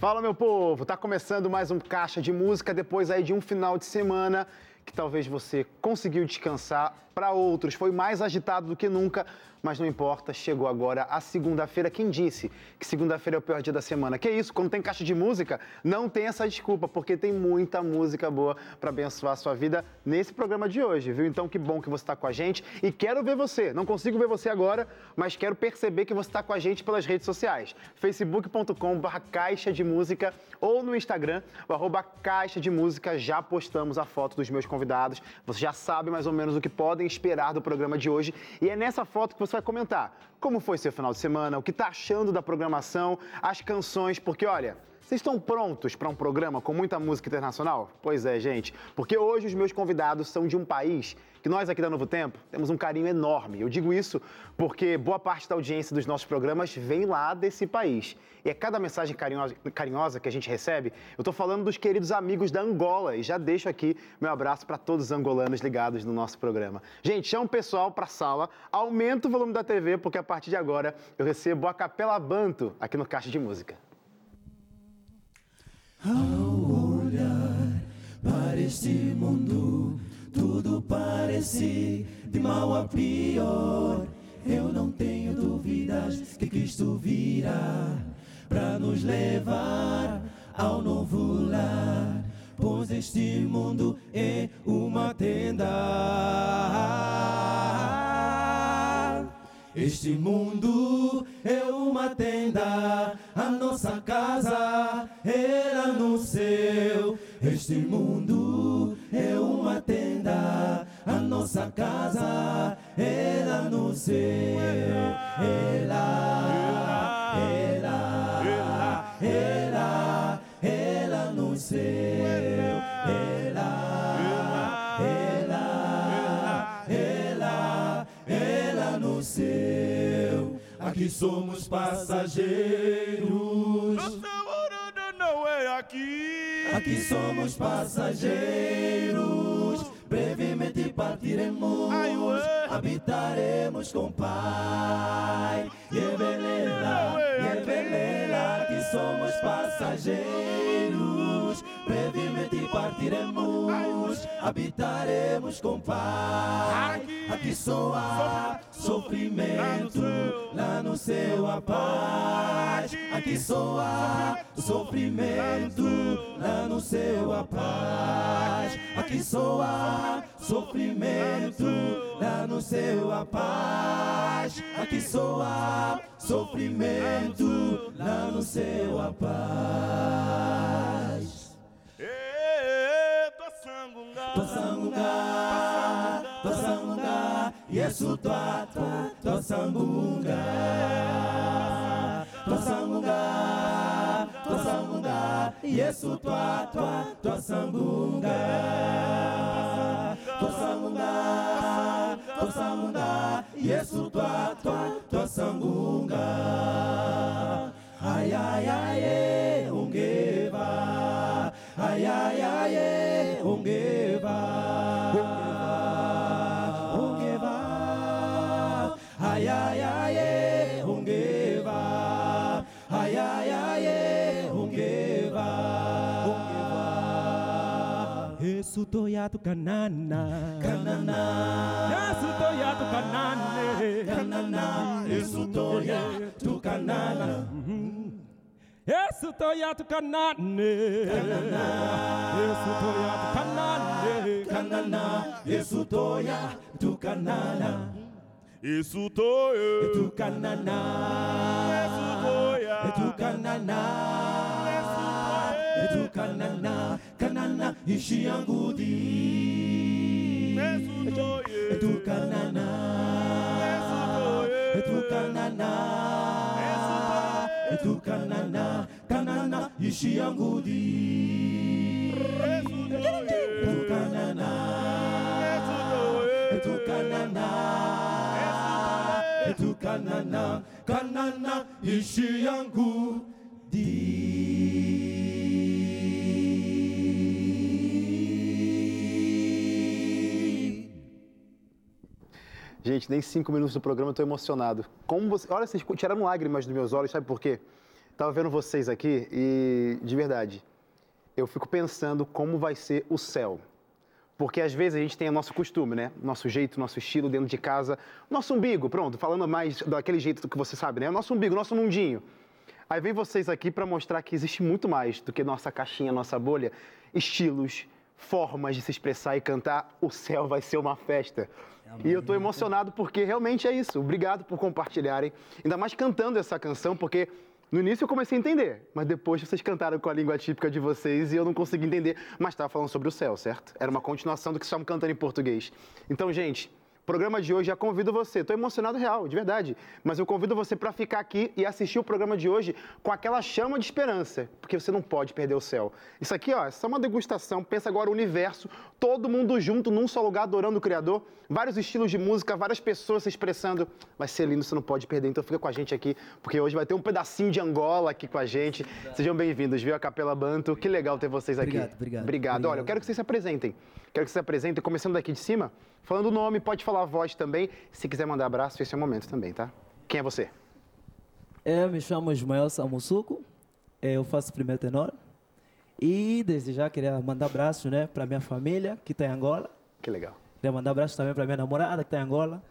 Fala, meu povo! Tá começando mais um Caixa de Música depois aí de um final de semana que talvez você conseguiu descansar. Para outros foi mais agitado do que nunca, mas não importa, chegou agora a segunda-feira. Quem disse que segunda-feira é o pior dia da semana? Que isso? Quando tem caixa de música, não tem essa desculpa, porque tem muita música boa para abençoar a sua vida nesse programa de hoje, viu? Então que bom que você está com a gente e quero ver você. Não consigo ver você agora, mas quero perceber que você está com a gente pelas redes sociais. facebook.com.br caixa de música ou no Instagram, o arroba caixa de música. Já postamos a foto dos meus convidados. Você já sabe mais ou menos o que podem esperar do programa de hoje. E é nessa foto que você vai comentar como foi seu final de semana, o que está achando da programação, as canções, porque olha. Vocês estão prontos para um programa com muita música internacional? Pois é, gente, porque hoje os meus convidados são de um país que nós aqui da Novo Tempo temos um carinho enorme. Eu digo isso porque boa parte da audiência dos nossos programas vem lá desse país. E é cada mensagem carinhosa, carinhosa que a gente recebe, eu estou falando dos queridos amigos da Angola e já deixo aqui meu abraço para todos os angolanos ligados no nosso programa. Gente, chama o pessoal para a sala, aumenta o volume da TV, porque a partir de agora eu recebo a Capela Banto aqui no Caixa de Música. Ao olhar para este mundo, tudo parece de mal a pior. Eu não tenho dúvidas que Cristo virá para nos levar ao novo lar. Pois este mundo é uma tenda. Este mundo é uma tenda, a nossa casa era no céu. Este mundo é uma tenda, a nossa casa era no céu. Ela, ela, ela, ela no céu. Ela, ela, ela, ela no céu. Aqui somos passageiros. não é aqui. Aqui somos passageiros. Brevemente partiremos. Habitaremos com Pai. E é belela, e é belela. Aqui somos passageiros. Partiremos. Habitaremos com o Pai. Aqui há sofrimento. Lá no céu a paz. Aqui há sofrimento. Lá no céu a paz. Aqui há sofrimento. Lá no céu a paz. Aqui há sofrimento. Lá no céu a paz. Yesu tua Tosangunga. Tosangunga, Tosangunga, Yesu tua Tosangunga. Tosangunga, Tosangunga, Yesu tua tua Tosangunga. Ai ai ai e ungeva. Ai to ya to kanana kanana. Yesu to ya to kanane kanana. Yesu mm-hmm. kanana yesu to ya kanana. Yesu to ya kanana kanana yesu to ya kanana yesu to ya kanana yesu to ya kanana Ishiangudi Etukanana. Etukanana. Etukanana. Kanana Ishiangudi Etukanana. Etukanana. Etukanana. Kanana Gente, nem cinco minutos do programa eu tô emocionado. Como você... Olha, vocês tiraram lágrimas dos meus olhos, sabe por quê? Tava vendo vocês aqui e, de verdade, eu fico pensando como vai ser o céu. Porque às vezes a gente tem o nosso costume, né? Nosso jeito, nosso estilo dentro de casa. Nosso umbigo, pronto, falando mais daquele jeito que você sabe, né? Nosso umbigo, nosso mundinho. Aí vem vocês aqui para mostrar que existe muito mais do que nossa caixinha, nossa bolha. Estilos, formas de se expressar e cantar. O céu vai ser uma festa. E eu estou emocionado porque realmente é isso. Obrigado por compartilharem. Ainda mais cantando essa canção, porque no início eu comecei a entender, mas depois vocês cantaram com a língua típica de vocês e eu não consegui entender. Mas estava falando sobre o céu, certo? Era uma continuação do que estavam cantando em português. Então, gente, programa de hoje, já convido você. Estou emocionado real, de verdade. Mas eu convido você para ficar aqui e assistir o programa de hoje com aquela chama de esperança, porque você não pode perder o céu. Isso aqui, ó, é só uma degustação. Pensa agora o universo, todo mundo junto num só lugar adorando o Criador, vários estilos de música, várias pessoas se expressando. Vai ser lindo, você não pode perder. Então fica com a gente aqui, porque hoje vai ter um pedacinho de Angola aqui com a gente. Sejam bem-vindos, viu? A Capela Banto. Que legal ter vocês aqui. Obrigado, obrigado. Obrigado. Olha, eu quero que vocês se apresentem. Quero que vocês se apresentem, começando daqui de cima, falando o nome, pode falar a voz também. Se quiser mandar abraço, esse é o momento também, tá? Quem é você? Eu me chamo Ismael Samusuco, eu faço primeiro tenor. E desde já queria mandar abraço né, para minha família, que está em Angola. Que legal. Queria mandar abraço também para minha namorada, que está em Angola.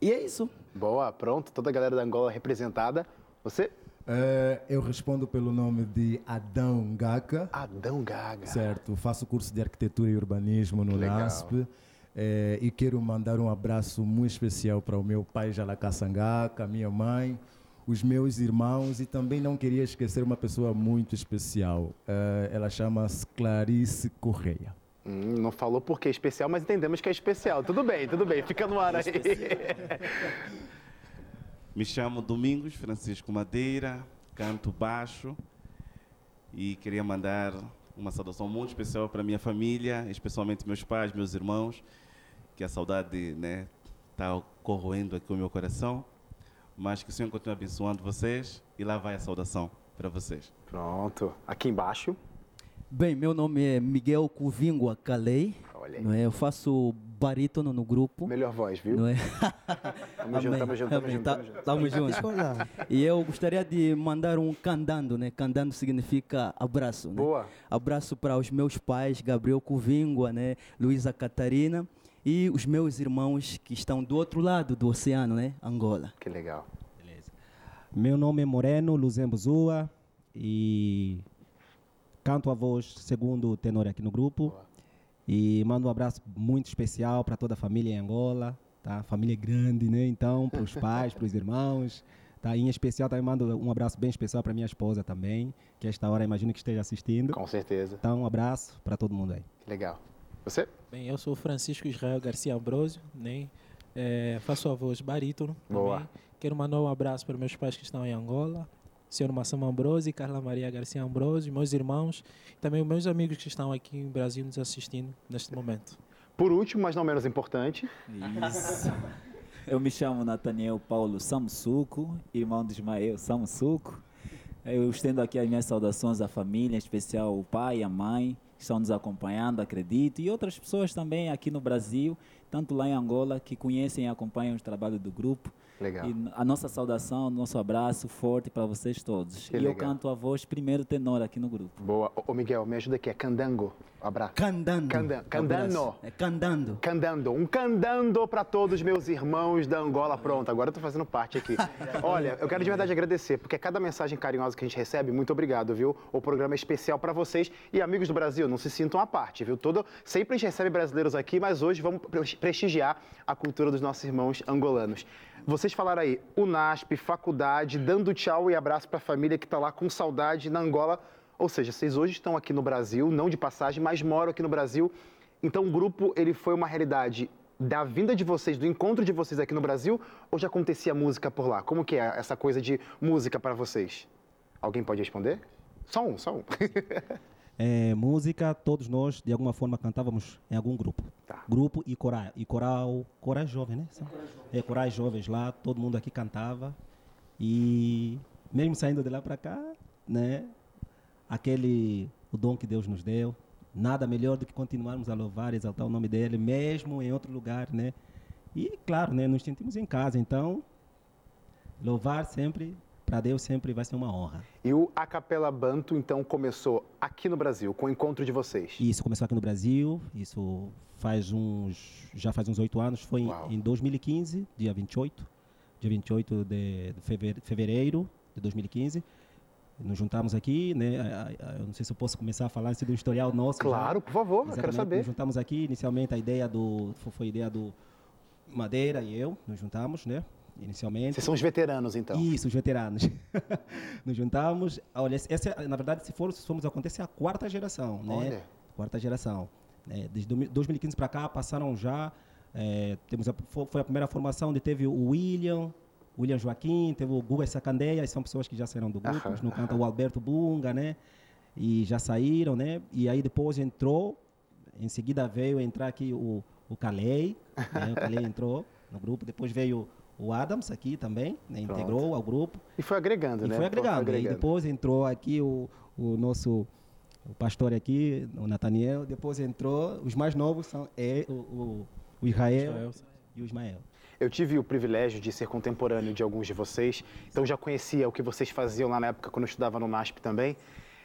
E é isso. Boa, pronto. Toda a galera da Angola representada. Você? Eh, eu respondo pelo nome de Adão Gaca. Adão Gaga. Certo, faço curso de arquitetura e urbanismo no legal. LASP. eh, e quero mandar um abraço muito especial para o meu pai Jalacá Sangaca, a minha mãe, os meus irmãos e também não queria esquecer uma pessoa muito especial. Eh, ela chama-se Clarice Correia. Hum, não falou por que especial, mas entendemos que é especial. Tudo bem, tudo bem. Fica no ar aí. Me chamo Domingos Francisco Madeira, canto baixo e queria mandar uma saudação muito especial para minha família, especialmente meus pais, meus irmãos, que a saudade né, está corroendo aqui o meu coração, mas que o Senhor continue abençoando vocês e lá vai a saudação para vocês. Pronto. Aqui embaixo. Bem, meu nome é Miguel Cuvingua Calei. Olha aí. Não é? Eu faço barítono no grupo. Melhor voz, viu? Não é? Tamo junto, tamo junto, tamo junto, tamo junto. Tamo junto. E eu gostaria de mandar um candando, né? Candando significa abraço, né? Boa. Abraço para os meus pais, Gabriel Cuvingua, né? Luísa Catarina e os meus irmãos que estão do outro lado do oceano, né? Angola. Que legal. Meu nome é Moreno Luzembo Zua e canto a voz segundo tenor aqui no grupo. E mando um abraço muito especial para toda a família em Angola, tá? Família grande, né? Então, para os pais, para os irmãos. Tá? Em especial também mando um abraço bem especial para minha esposa também, que esta hora imagino que esteja assistindo. Com certeza. Então, um abraço para todo mundo aí. Legal. Você? Bem, eu sou Francisco Israel Garcia Ambrosio, né? É, faço a voz barítono. Boa. também. Quero mandar um abraço para meus pais que estão em Angola, Senhor Massamo Ambrosio, Carla Maria Garcia Ambrosio, meus irmãos, e também os meus amigos que estão aqui no Brasil nos assistindo neste momento. Por último, mas não menos importante, Isso. Eu me chamo Nathaniel Paulo Samusuco, irmão de Ismael Samusuco. Eu estendo aqui as minhas saudações à família, em especial o pai e a mãe, que estão nos acompanhando, acredito, e outras pessoas também aqui no Brasil, tanto lá em Angola, que conhecem e acompanham o trabalho do grupo. Legal. E a nossa saudação, nosso abraço forte para vocês todos. Que e eu legal. canto a voz primeiro tenor aqui no grupo. Boa. Ô, Miguel, me ajuda aqui. É candango. Abraço. Candando. Canda- candando. É candando. Candando, um candando para todos meus irmãos da Angola. Pronto, agora eu tô fazendo parte aqui. Olha, eu quero de verdade agradecer, porque cada mensagem carinhosa que a gente recebe, muito obrigado, viu? O programa é especial para vocês e amigos do Brasil, não se sintam à parte, viu? Todo, sempre a gente recebe brasileiros aqui, mas hoje vamos pre- prestigiar a cultura dos nossos irmãos angolanos. Vocês falaram aí, UNASP, faculdade, dando tchau e abraço para a família que está lá com saudade na Angola. Ou seja, vocês hoje estão aqui no Brasil, não de passagem, mas moram aqui no Brasil. Então o grupo ele foi uma realidade da vinda de vocês, do encontro de vocês aqui no Brasil, ou já acontecia música por lá? Como que é essa coisa de música para vocês? Alguém pode responder? Só um, só um. É, música, todos nós, de alguma forma, cantávamos em algum grupo. Tá. Grupo e coral. E coral, corais jovens, né? São- É, corais jovens lá, todo mundo aqui cantava. E mesmo saindo de lá para cá, né? Aquele, o dom que Deus nos deu, nada melhor do que continuarmos a louvar e exaltar o nome dele, mesmo em outro lugar, né? E, claro, né? Nos sentimos em casa, então, louvar sempre para Deus sempre vai ser uma honra. E o A Capela Banto, então, começou aqui no Brasil, com o encontro de vocês. Isso começou aqui no Brasil, isso faz uns, já faz uns oito anos, foi Uau. em, em 2015, dia 28, dia 28 de, de fevere- fevereiro de 2015. Nos juntamos aqui, né? Eu não sei se eu posso começar a falar do historial nosso. já. Claro, por favor, eu quero saber. Nos juntamos aqui, inicialmente a ideia do, fo- foi a ideia do Madeira e eu, nos juntamos, né? Inicialmente. Vocês são os veteranos, então. Isso, os veteranos. nos juntamos. Olha, essa, é, na verdade, se for, se formos acontecer, é a quarta geração, né? Olha. Quarta geração. né? Desde domi- 2015 para cá, passaram já. eh, temos a, fo- foi a primeira formação onde teve o William, William Joaquim, teve o Guga Sacandeia, são pessoas que já saíram do grupo. Aham, no canto o Alberto Bunga, né? E já saíram, né? E aí depois entrou, em seguida veio entrar aqui o, o Calei, né? o Calei entrou no grupo, depois veio o Adams aqui também, né? Integrou ao grupo. E foi agregando, E né? foi agregando. E depois entrou aqui o, o nosso o pastor aqui, o Nathaniel. Depois entrou, os mais novos são é, o, o, o Israel, Israel. e o Ismael. Eu tive o privilégio de ser contemporâneo de alguns de vocês, então já conhecia o que vocês faziam lá na época quando eu estudava no NASP também.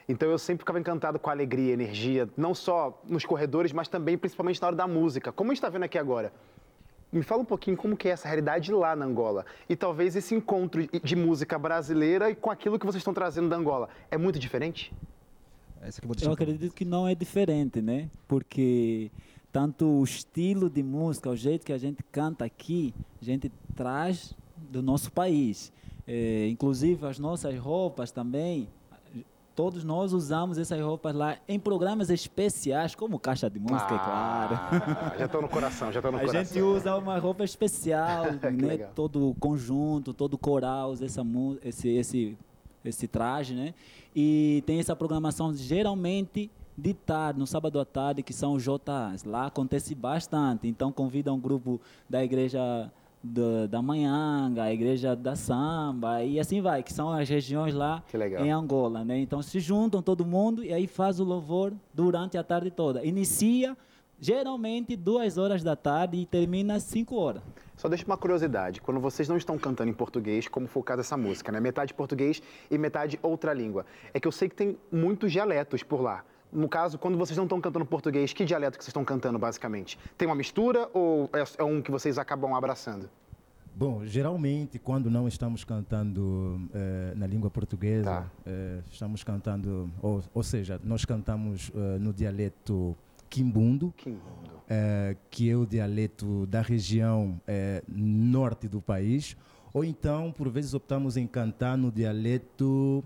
Então eu sempre ficava encantado com a alegria, a energia, não só nos corredores, mas também principalmente na hora da música. Como a gente está vendo aqui agora. Me fala um pouquinho como que é essa realidade lá na Angola. E talvez esse encontro de música brasileira e com aquilo que vocês estão trazendo da Angola. É muito diferente? Essa que eu vou deixar Eu acredito que não é diferente, né? Porque tanto o estilo de música, o jeito que a gente canta aqui, a gente traz do nosso país. Eh, inclusive as nossas roupas também. Todos nós usamos essas roupas lá em programas especiais, como Caixa de Música, é claro. Ah, já estou no coração, já estou no A coração. gente usa uma roupa especial, né? legal. Todo conjunto, todo coral, usa essa, esse, esse, esse traje, né? E tem essa programação geralmente de tarde, no sábado à tarde, que são os JAs. Lá acontece bastante. Então convida um grupo da igreja da, da Manhanga, a igreja da Samba, e assim vai, que são as regiões lá em Angola, né? Então se juntam todo mundo e aí faz o louvor durante a tarde toda. Inicia geralmente duas horas da tarde e termina às cinco horas. Só deixa uma curiosidade, quando vocês não estão cantando em português, como foi o caso dessa música, né? Metade português e metade outra língua. É que eu sei que tem muitos dialetos por lá. No caso, quando vocês não estão cantando português, que dialeto que vocês estão cantando, basicamente? Tem uma mistura ou é é um que vocês acabam abraçando? Bom, geralmente quando não estamos cantando eh, na língua portuguesa, Tá. eh, estamos cantando, ou, ou seja, nós cantamos eh, no dialeto quimbundo, eh, que é o dialeto da região norte do país, ou então, por vezes, optamos em cantar no dialeto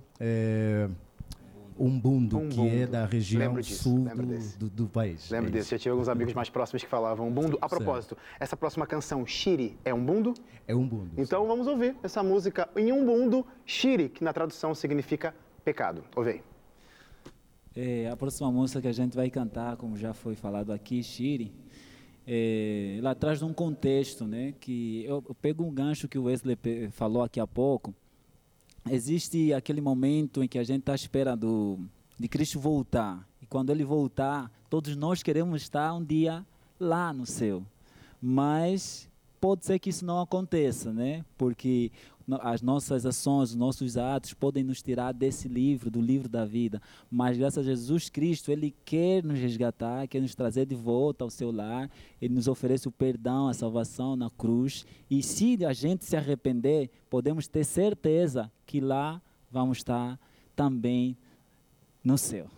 eh, umbundo, que é Umbundo. da região disso, sul lembro do, desse. do, do país. Lembro É desse, já tive alguns amigos mais próximos que falavam umbundo. A propósito, essa próxima canção, Shiri, é umbundo? É umbundo. Então vamos ouvir essa música em umbundo, Shiri, que na tradução significa pecado. Ouve aí. É, a próxima música que a gente vai cantar, como já foi falado aqui, Shiri, é, ela traz um contexto, né? Que eu, eu pego um gancho que o Wesley falou aqui há pouco. Existe aquele momento em que a gente está à espera do, de Cristo voltar. E quando ele voltar, todos nós queremos estar um dia lá no céu. Mas pode ser que isso não aconteça, né? Porque as nossas ações, os nossos atos podem nos tirar desse livro, do livro da vida. Mas graças a Jesus Cristo, Ele quer nos resgatar, quer nos trazer de volta ao seu lar. Ele nos oferece o perdão, a salvação na cruz. E se a gente se arrepender, podemos ter certeza que lá vamos estar também no céu.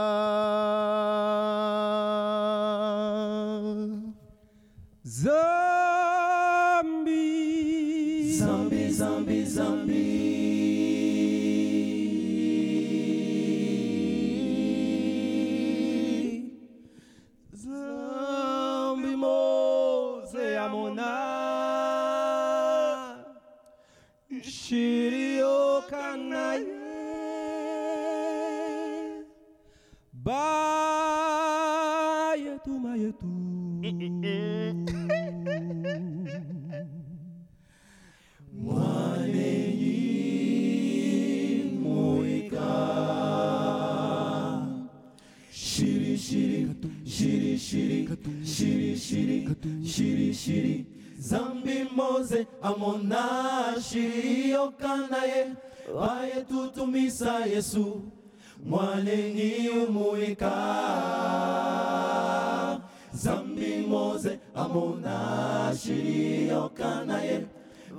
zombie, zombie.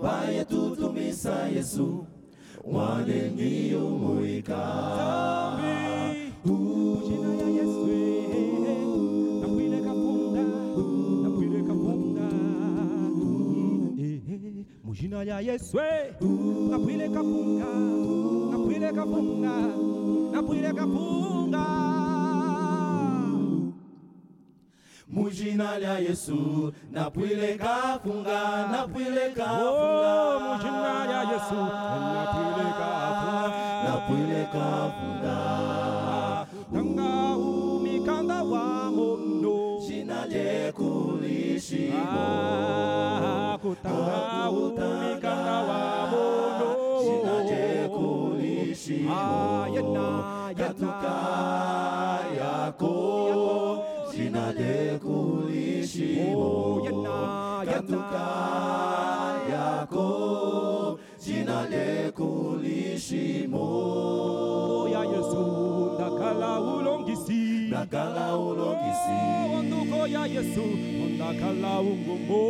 wayetutumisa Yesu. Wanengiyumuika jina ya Yesu eh, eh, eh. nakwileka punda nakwileka punda mujina lya Yesu nakwileka punga nakwileka punga nakwileka punga mujina lya yesu. Napwile kafunga napwile Oh, kafunga mujina ya yesu. Napwile kapunga napwile kafunga tanga umikanda wa mono jina lyekulishimo Ah, kutanga umikanda wa mono jina lyekulishimo Shimo, Yana, Yatuka, Yako, jina leko lishimo ya Yesu ndakala ulongisi. Ndakala ulongisi. Nduko ya Yesu ndakala ungombo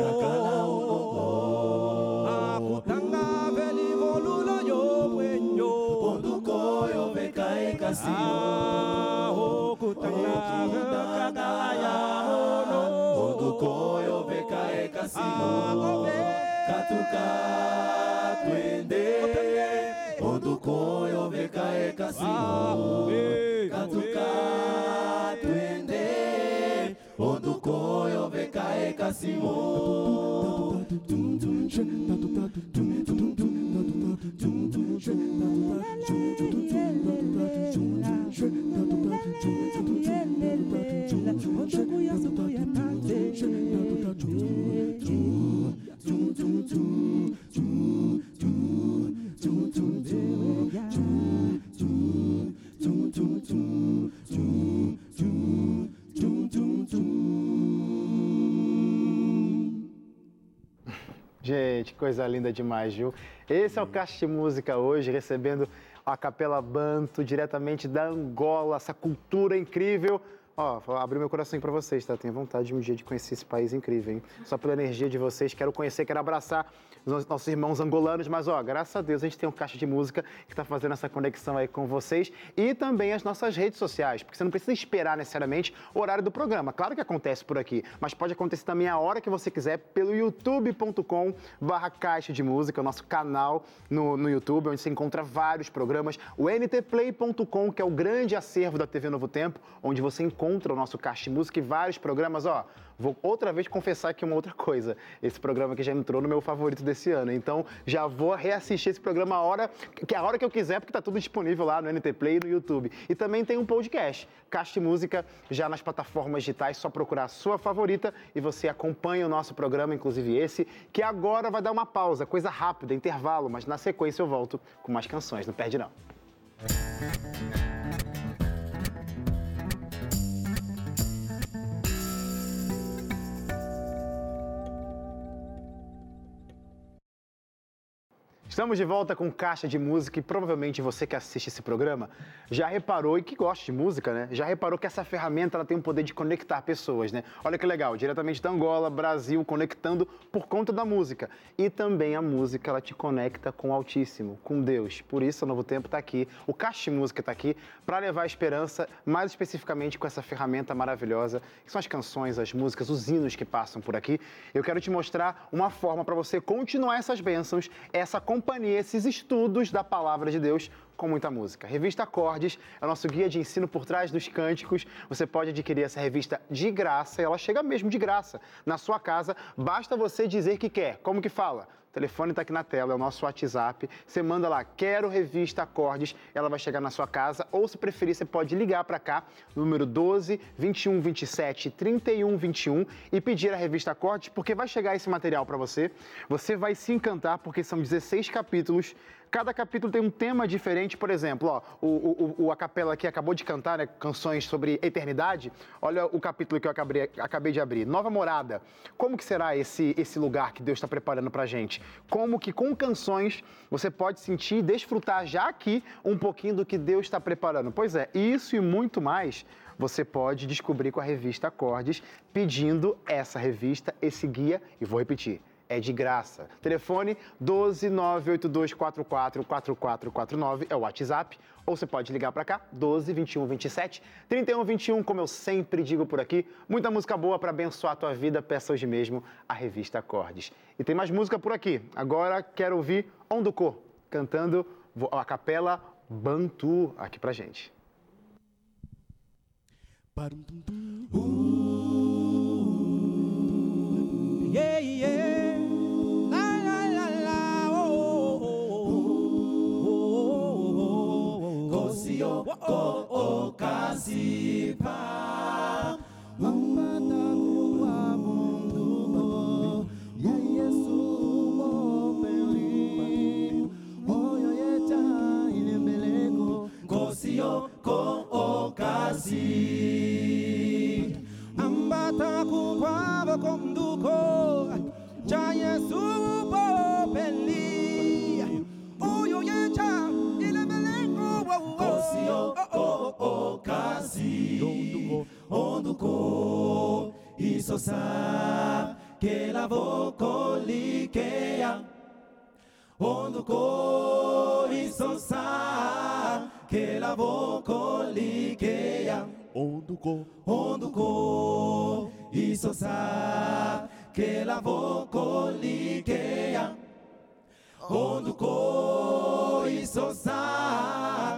ndakala ungombo akutanga veli volulo yo bwenyo ponduko yo. Bekae kasi okutanga koyo veka ekasimo katuka twende. Ondo koyo veka ekasimo katuka twende. Ondo koyo veka ekasimo tum Gente, coisa linda demais, viu? Esse é o de Música hoje, recebendo a Capela Banto, diretamente da Angola, essa cultura incrível. Ó, vou abrir meu coração para vocês, tá? Tenho vontade de um dia de conhecer esse país incrível, hein? Só pela energia de vocês, quero conhecer, quero abraçar os nossos irmãos angolanos, mas ó, graças a Deus a gente tem um Caixa de Música que está fazendo essa conexão aí com vocês e também as nossas redes sociais, porque você não precisa esperar necessariamente o horário do programa. Claro que acontece por aqui, mas pode acontecer também a hora que você quiser pelo youtube.com barra Caixa de Música, o nosso canal no, no YouTube, onde você encontra vários programas. O ntplay.com, que é o grande acervo da TV Novo Tempo, onde você encontra o nosso de Música e vários programas, ó. Vou outra vez confessar aqui uma outra coisa. Esse programa que já entrou no meu favorito desse ano. Então, já vou reassistir esse programa a hora, que é a hora que eu quiser, porque tá tudo disponível lá no NT Play e no YouTube. E também tem um podcast, de Música, já nas plataformas digitais, só procurar a sua favorita e você acompanha o nosso programa, inclusive esse, que agora vai dar uma pausa, coisa rápida, intervalo, mas na sequência eu volto com mais canções, não perde não. Estamos de volta com Caixa de Música e provavelmente você que assiste esse programa já reparou e que gosta de música, né? Já reparou que essa ferramenta ela tem o poder de conectar pessoas, né? Olha que legal, diretamente da Angola, Brasil, conectando por conta da música. E também a música ela te conecta com o Altíssimo, com Deus. Por isso o Novo Tempo está aqui, o Caixa de Música está aqui para levar esperança, mais especificamente com essa ferramenta maravilhosa, que são as canções, as músicas, os hinos que passam por aqui. Eu quero te mostrar uma forma para você continuar essas bênçãos, essa companhia, esses estudos da palavra de Deus com muita música. Revista Acordes é o nosso guia de ensino por trás dos cânticos. Você pode adquirir essa revista de graça, e ela chega mesmo de graça na sua casa. Basta você dizer que quer. Como que fala? O telefone está aqui na tela, é o nosso WhatsApp. Você manda lá, quero revista Acordes, ela vai chegar na sua casa. Ou, se preferir, você pode ligar para cá, número 12 21 27 31 21 e pedir a revista Acordes, porque vai chegar esse material para você. Você vai se encantar, porque são 16 capítulos. Cada capítulo tem um tema diferente, por exemplo, ó, o, o, o a capela aqui acabou de cantar né, canções sobre eternidade. Olha o capítulo que eu acabei, acabei de abrir. Nova morada. Como que será esse, esse lugar que Deus está preparando para gente? Como que com canções você pode sentir e desfrutar já aqui um pouquinho do que Deus está preparando? Pois é, isso e muito mais você pode descobrir com a revista Acordes, pedindo essa revista, esse guia, e vou repetir, é de graça. Telefone 12982444449 é o WhatsApp, ou você pode ligar para cá 12 21 27 31 21, como eu sempre digo por aqui. Muita música boa para abençoar a tua vida, peça hoje mesmo a revista Acordes. E tem mais música por aqui. Agora quero ouvir Onduko cantando a capela Bantu aqui pra gente. Yeah, yeah. okasipha umpata kuwa muntumo yayesu mopeli oyo yeta ilembeleko kosiyoko okasipha okasi Onduko isosa Que la voco likea Onduko isosa Que la voco likea Onduko Onduko isosa Que la voco likea Onduko isosa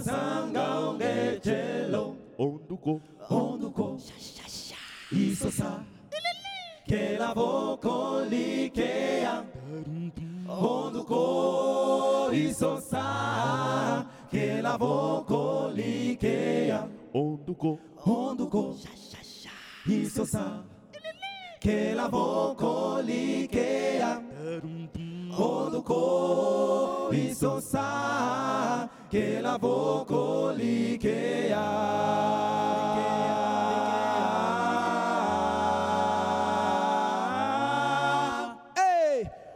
Yesu okasanga ongechelo onduko onduko isosa. Que la voco likea onduko. Isosa. Que la voco likea onduko. Onduko isosa. Que la voco likea onduko. Isosa che la voco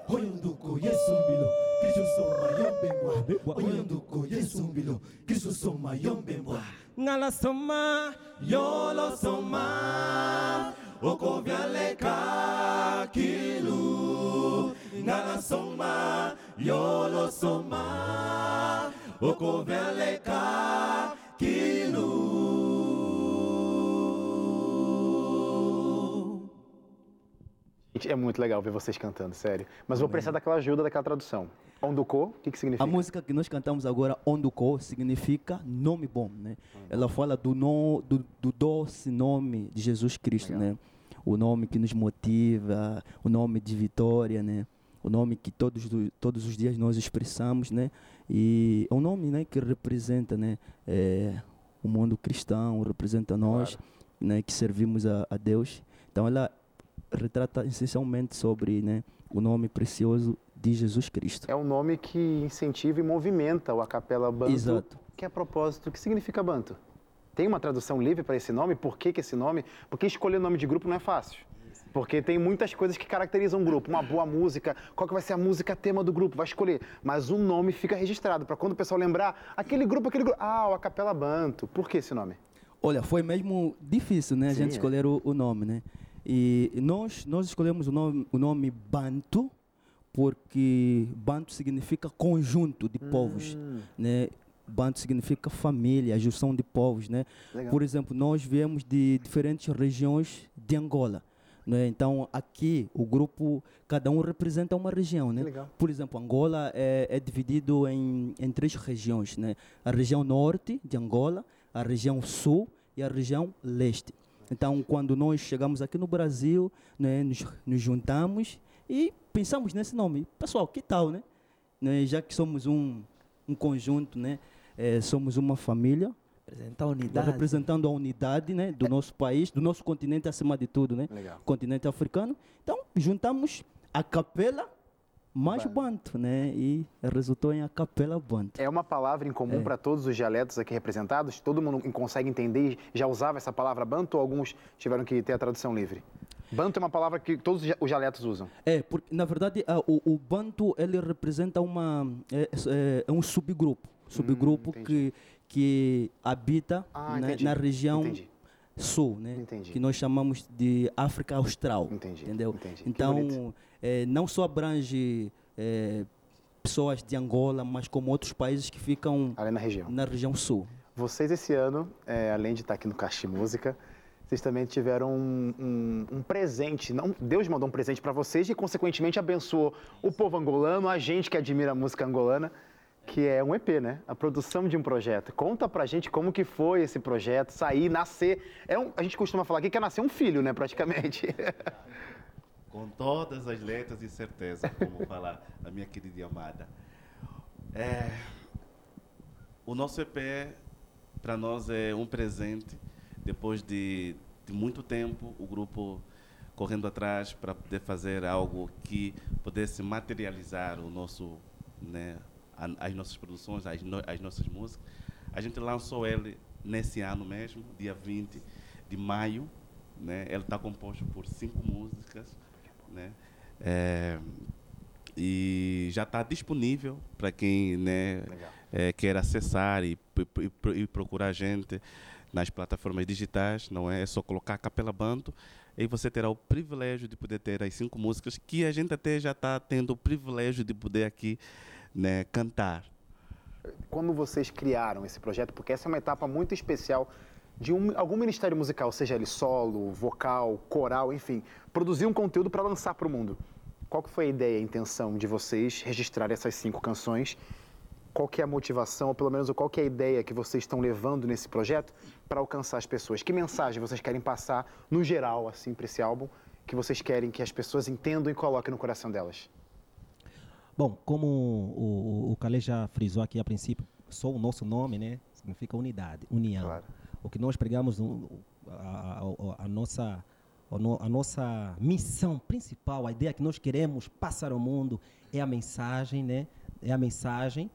oyonduko yesu mbilo krisosoma yombembwa oyonduko yesu mbilo krisosoma yombembwa ngala soma yolo soma. Okovyaleka kilu ngala soma yolo soma. Gente, é muito legal ver vocês cantando, sério. Mas vou precisar daquela ajuda, daquela tradução. Onduko, o que, que significa? A música que nós cantamos agora, Onduko, significa nome bom, né? Ela fala do, no, do, do doce nome de Jesus Cristo, né? O nome que nos motiva, o nome de vitória, né? O nome que todos, do- todos os dias nós expressamos, né? E é um nome, né, que representa, né, é, o mundo cristão, representa nós, né, que servimos a, a Deus. Então ela retrata essencialmente sobre, né, o nome precioso de Jesus Cristo. É um nome que incentiva e movimenta o a capela Banto. Exato. Que é a propósito, o que significa Banto? Tem uma tradução livre para esse nome? Por que, que esse nome? Porque escolher nome de grupo não é fácil. Porque tem muitas coisas que caracterizam um grupo. Uma boa música, qual que vai ser a música tema do grupo? Vai escolher. Mas o nome fica registrado, para quando o pessoal lembrar, aquele grupo, aquele grupo. Ah, o a capela Banto. Por que esse nome? Olha, foi mesmo difícil, né, a Sim, gente é. escolher o, o nome, né? E nós nós escolhemos o nome o nome Bantu porque Banto significa conjunto de povos, Hum, né? Banto significa família, junção de povos, né? legal. Por exemplo, nós viemos de diferentes regiões de Angola, né? Então aqui o grupo, cada um representa uma região, né? legal. Por exemplo, Angola é, é dividido em, em três regiões, né? A região norte de Angola, a região sul e a região leste. Então, quando nós chegamos aqui no Brasil, né, nos, nos juntamos e pensamos nesse nome. Pessoal, que tal, né? Né, Já que somos um, um conjunto, né? eh, somos uma família, Apresentar a unidade. representando a unidade né, do nosso país, do nosso continente acima de tudo, né? Legal. continente africano. Então, juntamos a capela mais banto, né? E resultou em a capela banto. É uma palavra em comum É. para todos os dialetos aqui representados? Todo mundo consegue entender? Já usava essa palavra banto ou alguns tiveram que ter a tradução livre? Banto é uma palavra que todos os dia- os dialetos usam. É, porque na verdade ah, o, o banto ele representa uma é, é- é um subgrupo, subgrupo entendi. que que habita Ah, entendi. na região Entendi. sul, né? Entendi. Que nós chamamos de África Austral. Entendi, Entendeu? entendi. Então, eh, não só abrange eh, pessoas de Angola, mas como outros países que ficam Ali na região. na região sul. Vocês esse ano, é, além de estar aqui no Caixa Música, vocês também tiveram um, um- um presente. Não, Deus mandou um presente para vocês e, consequentemente, abençoou o povo angolano, a gente que admira a música angolana, que é um EP, né? A produção de um projeto. Conta pra gente como que foi esse projeto, sair, nascer. É um- a gente costuma falar aqui que é nascer um filho, né, praticamente. Com todas as letras e certeza, como fala a minha querida amada. É, o nosso EP, para nós, é um presente. Depois de, de muito tempo, o grupo correndo atrás para poder fazer algo que pudesse materializar o nosso, né, a- as nossas produções, as, no- as nossas músicas. A gente lançou ele nesse ano mesmo, dia 20 de maio. Né? Ele está composto por cinco músicas. Né? É, e já está disponível para quem né, é, quer acessar e, e e procurar a gente nas plataformas digitais, não é? É só colocar Capela Banto e você terá o privilégio de poder ter as cinco músicas que a gente até já está tendo o privilégio de poder aqui né, cantar. Quando vocês criaram esse projeto, porque essa é uma etapa muito especial de um- algum ministério musical, seja ele solo, vocal, coral, enfim, produzir um conteúdo para lançar para o mundo. Qual que foi a ideia, a intenção de vocês registrar essas cinco canções? Qual que é a motivação, ou pelo menos qual que é a ideia que vocês estão levando nesse projeto para alcançar as pessoas? Que mensagem vocês querem passar, no geral, assim, para esse álbum, que vocês querem que as pessoas entendam e coloquem no coração delas? Bom, como o, o, o Calé já frisou aqui a princípio, só o nosso nome, né? Significa unidade, união. Claro. O que nós pregamos, a, a- a nossa, a, no- a nossa missão principal, a ideia que nós queremos passar ao mundo é a mensagem, né? É a mensagem.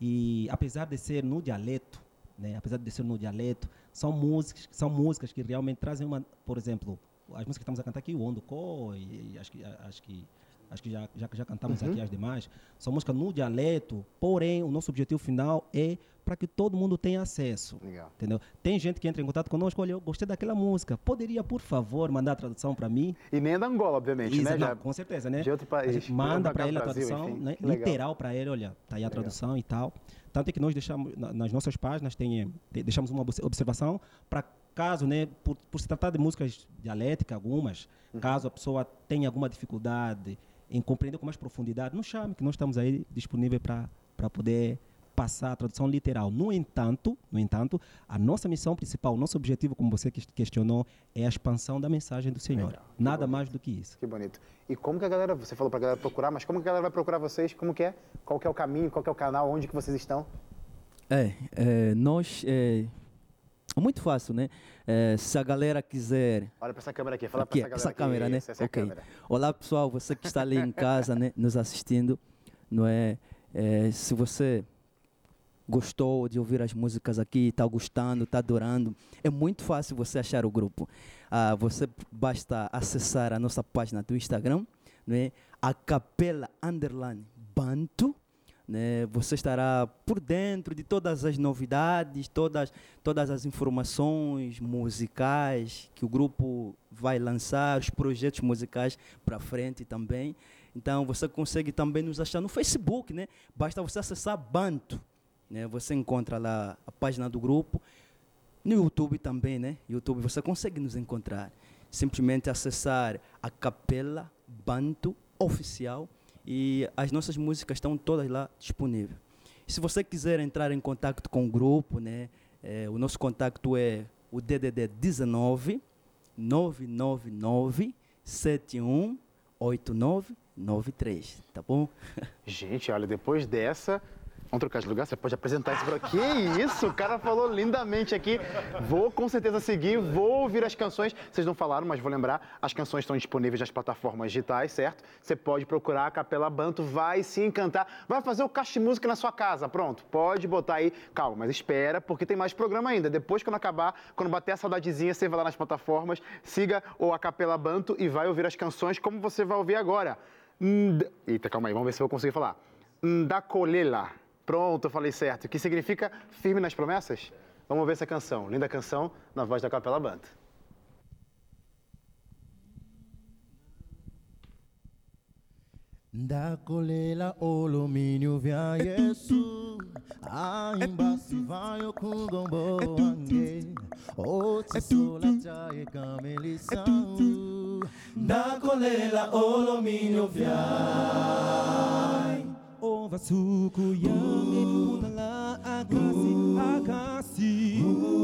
E apesar de ser no dialeto, né? Apesar de ser no dialeto, são músicas, são músicas que realmente trazem uma, por exemplo, as músicas que estamos a cantar aqui, o Ondocó, e, e acho que acho que acho que já já, já cantamos aqui as demais, são músicas no dialeto, porém o nosso objetivo final é para que todo mundo tenha acesso. Legal. Entendeu? Tem gente que entra em contato conosco, olha, eu gostei daquela música, poderia, por favor, mandar a tradução para mim? E nem é da Angola, obviamente, Isa- né? não, Já- com certeza, né? de outro país, manda para ele a Brasil, tradução, né? Legal. literal para ele, olha, tá aí a tradução e tal. Tanto é que nós deixamos na- nas nossas páginas tem, eh, deixamos uma obse- observação para caso, né, por, por se tratar de músicas dialéticas algumas, Uhum. caso a pessoa tenha alguma dificuldade em compreender com mais profundidade, nos chame que nós estamos aí disponíveis para para poder passar a tradução literal. No entanto, no entanto, a nossa missão principal, o nosso objetivo, como você ques- questionou, é a expansão da mensagem do Senhor. Legal, Nada bonito. mais do que isso. Que bonito. E como que a galera, você falou pra galera procurar, mas como que a galera vai procurar vocês? Como que é? Qual que é o caminho, qual que é o canal, onde que vocês estão? É, é, nós. É, é muito fácil, né? É, se a galera quiser. Olha pra essa câmera aqui, fala Aqui, pra essa galera essa aqui. câmera, né? Isso, Essa é a Ok. câmera. Olá, pessoal, você que está ali em casa, né, nos assistindo, não é? É, se você gostou de ouvir as músicas aqui, está gostando, está adorando, é muito fácil você achar o grupo. Ah, você basta acessar a nossa página do Instagram, não é? A Capela Underline Banto, né? Você estará por dentro de todas as novidades, todas, todas as informações musicais que o grupo vai lançar, os projetos musicais para frente também. Então você consegue também nos achar no Facebook, né? Basta você acessar Banto, né? Você encontra lá a página do grupo. No YouTube também, né? YouTube você consegue nos encontrar. Simplesmente acessar a Capela Banto Oficial e as nossas músicas estão todas lá disponíveis. Se você quiser entrar em contato com o grupo, né? eh, o nosso contato é o DDD 19 999 71 8993, tá bom? Gente, olha, depois dessa. Vamos trocar de lugar? Você pode apresentar isso pra. Que isso? O cara falou lindamente aqui. Vou com certeza seguir, vou ouvir as canções. Vocês não falaram, mas vou lembrar. As canções estão disponíveis nas plataformas digitais, certo? Você pode procurar a Capela Banto, vai se encantar. Vai fazer o caixa de música na sua casa. Pronto, pode botar aí. Calma, mas espera, porque tem mais programa ainda. Depois, quando acabar, quando bater a saudadezinha, você vai lá nas plataformas, siga o A Capela Banto e vai ouvir as canções como você vai ouvir agora. Nd- Eita, calma aí, vamos ver se eu vou conseguir falar. Ndakolela. Pronto, eu falei certo. Que significa firme nas promessas? Vamos ver essa canção. Linda canção na voz da Capela Banto. ndakolela olomini vya yesu aimba sivayo kugombo wange otisola chaye kamelisau ndakolela olominyo vyai Ova Oh, yami unala akasi akasi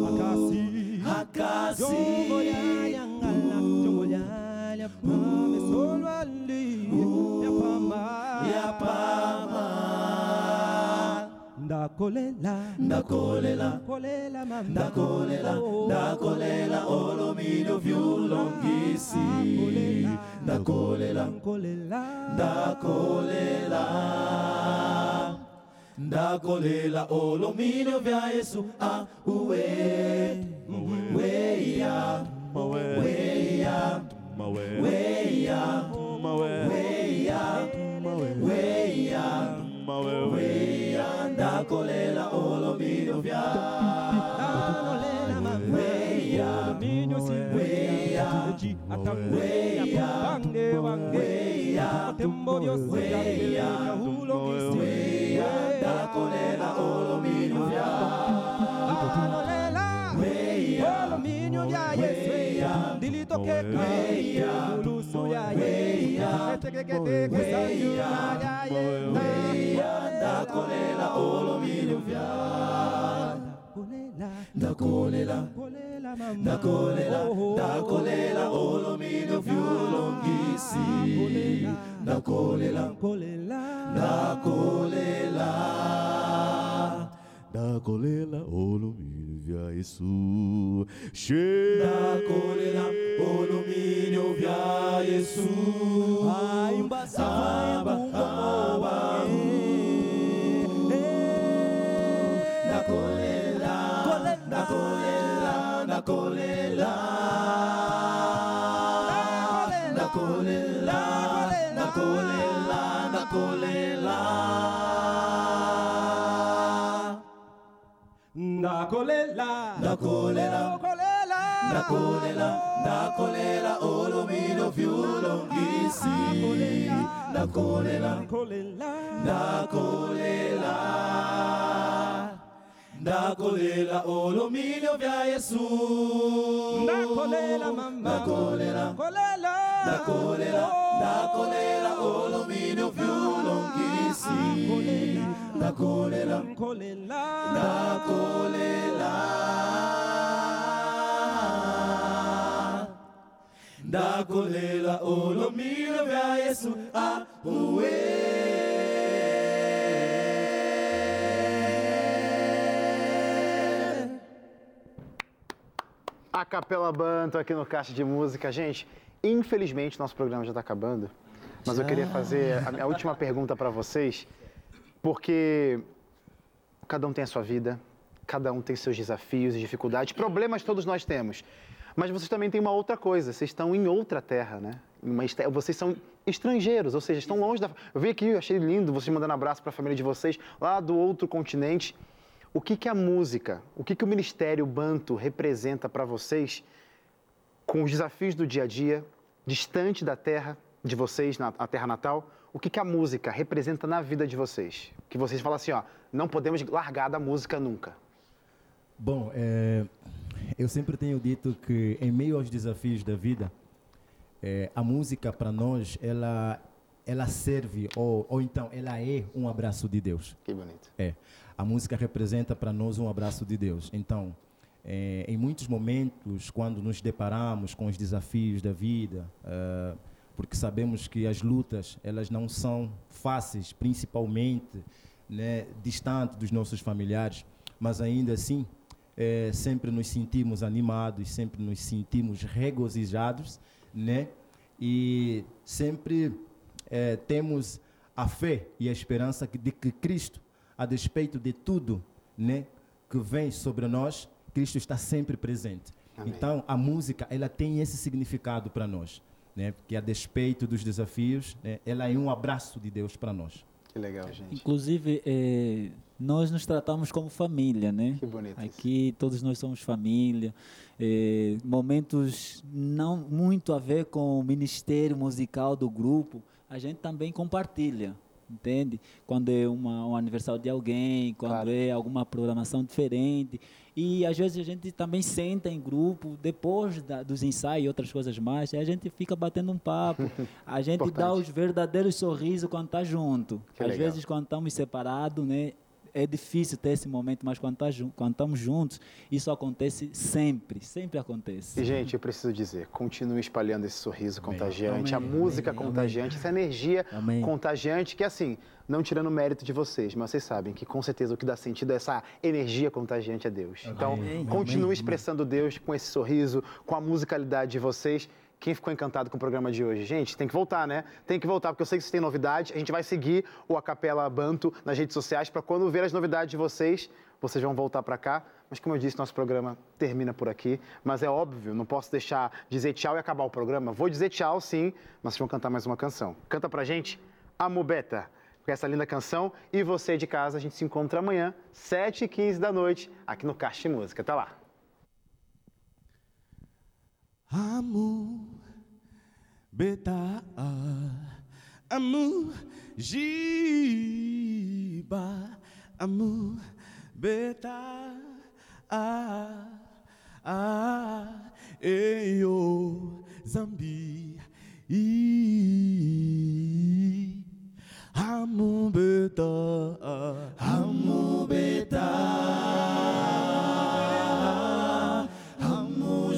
akasi akasi Jongola yangala jongola yapame solo ali yapama ndakolela. Ndakolela. Kolela mama. Ndakolela. Ndakolela olominyo vyulongisi ndakolela. Kolela ndakolela. Ndakolela. Olominyo vya yesu ah, uwe. Weya. Weya. Weya. Weya. Weya kama wewe. Ndakolela olobilo vya. maweya minyo siweya ataweya bange wange. tembo byose yakeya hulo kisweya ndakolela olobilo byanolela olobilo bya yesu. ndilitokeka Yesu Etekekete kusayu ya Yesu ndakolela olominyo vya ndakolela ndakolela ndakolela olominyo vyulongisi ndakolela ndakolela ndakolela olomini vya yesu. Ndakolela olominyo vya yesu. Aimba aba aba ndakolela ndakolela ndakolela ndakolela ndakolela ndakolela Ndakolela ndakolela ndakolela ndakolela olomino vyulongisi ndakolela ndakolela ndakolela olomino vya yesu. Ndakolela mama. Ndakolela Kolela ndakolela ndakolela olomino vyulongisi ndakolela Kolela ndakolela olomino vya yesu auwe A Capela Banto aqui no Caixa de Música. Gente, infelizmente nosso programa já está acabando, mas eu queria fazer a minha última pergunta para vocês, porque cada um tem a sua vida, cada um tem seus desafios e dificuldades, problemas todos nós temos. Mas vocês também têm uma outra coisa, vocês estão em outra terra, né? Vocês são estrangeiros, ou seja, estão longe da. Eu vi aqui, achei lindo vocês mandando abraço para a família de vocês lá do outro continente. O que, que a música, o que, que o Ministério Banto representa para vocês com os desafios do dia a dia, distante da terra, de vocês na, na terra natal, o que, que a música representa na vida de vocês? Que vocês falam assim, ó, não podemos largar da música nunca. Bom, é, eu sempre tenho dito que em meio aos desafios da vida, é, a música para nós ela ela serve ou, ou então ela é um abraço de Deus. Que bonito. É, a música representa para nós um abraço de Deus. Então, é, em muitos momentos, quando nos deparamos com os desafios da vida, é, porque sabemos que as lutas elas não são fáceis, principalmente né, distante dos nossos familiares, mas ainda assim é, sempre nos sentimos animados, sempre nos sentimos regozijados, né? E sempre é, temos a fé e a esperança de que Cristo, a despeito de tudo, né, que vem sobre nós, Cristo está sempre presente. Amém. Então, a música, ela tem esse significado para nós, né? Porque a despeito dos desafios, né, ela é um abraço de Deus para nós. Que legal, gente. Inclusive, eh, nós nos tratamos como família, né? Que bonito. Aqui todos nós somos família. Eh, momentos não muito a ver com o ministério musical do grupo, a gente também compartilha, entende? Quando é uma, um aniversário de alguém, quando é alguma programação diferente. E às vezes a gente também senta em grupo, depois da, dos ensaios e outras coisas mais, a gente fica batendo um papo. A gente dá os verdadeiros sorrisos quando está junto. Que às legal. vezes quando estamos separados, né? É difícil ter esse momento, mas quando, tá estamos juntos, isso acontece sempre, sempre acontece. E, gente, eu preciso dizer, continue espalhando esse sorriso contagiante, a Amém. música Amém. contagiante, essa energia Amém. contagiante, que assim, não tirando mérito de vocês, mas vocês sabem que com certeza o que dá sentido é essa energia contagiante a Deus. Então, Amém. continue Amém. expressando Deus com esse sorriso, com a musicalidade de vocês. Quem ficou encantado com o programa de hoje? Gente, tem que voltar, né? Tem que voltar, porque eu sei que vocês têm novidade. A gente vai seguir o Acapela Banto nas redes sociais para quando ver as novidades de vocês, vocês vão voltar para cá. Mas como eu disse, nosso programa termina por aqui. Mas é óbvio, não posso deixar dizer tchau e acabar o programa. Vou dizer tchau, sim, mas vocês vão cantar mais uma canção. Canta pra gente, Amubeta, com essa linda canção. E você de casa, a gente se encontra amanhã, 7h15 da noite, aqui no Caixa Música. Até lá. Amu beta amu jiba amu beta ah ah eyo zambi i amu beta amu beta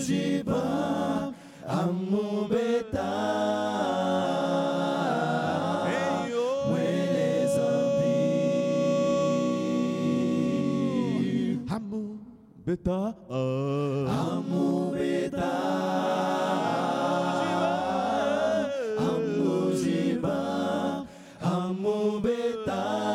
Mujiba, Amumbeta. Hey, oh. Amumbeta. Amumbeta.